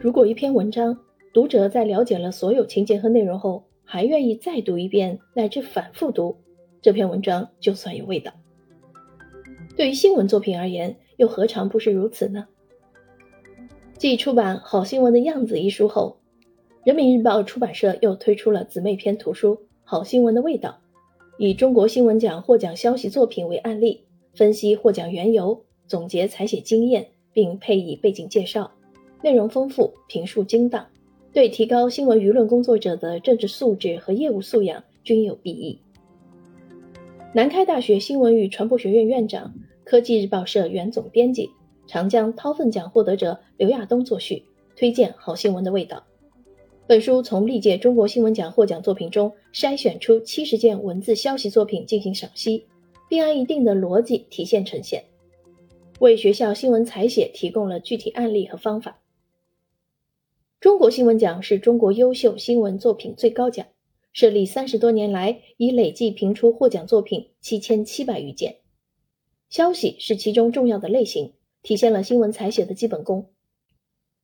如果一篇文章，读者在了解了所有情节和内容后，还愿意再读一遍乃至反复读，这篇文章就算有味道。对于新闻作品而言，又何尝不是如此呢？继出版《好新闻的样子》一书后，人民日报出版社又推出了姊妹篇图书《好新闻的味道》，以中国新闻奖获奖消息作品为案例，分析获奖缘由，总结采写经验，并配以背景介绍，内容丰富，评述精当，对提高新闻舆论工作者的政治素质和业务素养均有裨益。南开大学新闻与传播学院院长、科技日报社原总编辑。长江韬奋奖获得者刘亚东作序，推荐《好新闻的味道》。本书从历届中国新闻奖获奖作品中筛选出七十件文字消息作品进行赏析，并按一定的逻辑体现呈现，为学校新闻采写提供了具体案例和方法。中国新闻奖是中国优秀新闻作品最高奖，设立三十多年来已累计评出获奖作品七千七百余件，消息是其中重要的类型。体现了新闻采写的基本功。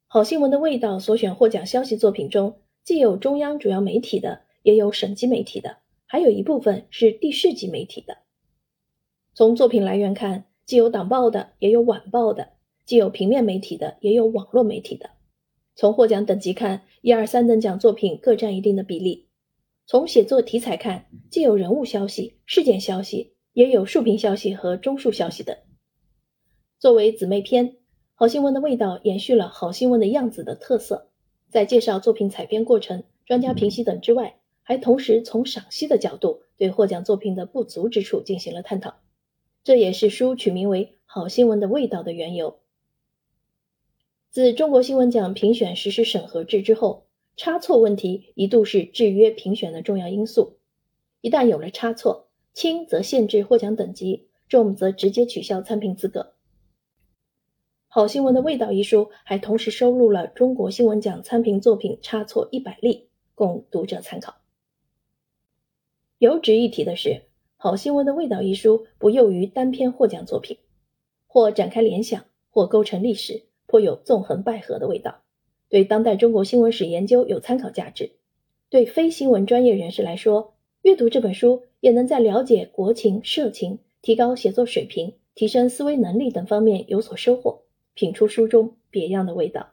好新闻的味道所选获奖消息作品中，既有中央主要媒体的，也有省级媒体的，还有一部分是地市级媒体的。从作品来源看，既有党报的，也有晚报的；既有平面媒体的，也有网络媒体的。从获奖等级看，一二三等奖作品各占一定的比例。从写作题材看，既有人物消息、事件消息，也有竖屏消息和中竖消息等。作为姊妹篇，《好新闻的味道》延续了好新闻的样子的特色，在介绍作品采编过程、专家评析等之外，还同时从赏析的角度对获奖作品的不足之处进行了探讨。这也是书取名为《好新闻的味道》的缘由。自中国新闻奖评选实施审核制之后，差错问题一度是制约评选的重要因素。一旦有了差错，轻则限制获奖等级，重则直接取消参评资格。好新闻的味道一书还同时收录了中国新闻奖参评作品差错一百例，供读者参考。有值一提的是，好新闻的味道一书不囿于单篇获奖作品，或展开联想，或构成历史，颇有纵横捭阖的味道，对当代中国新闻史研究有参考价值。对非新闻专业人士来说，阅读这本书也能在了解国情、社情、提高写作水平、提升思维能力等方面有所收获。品出书中别样的味道。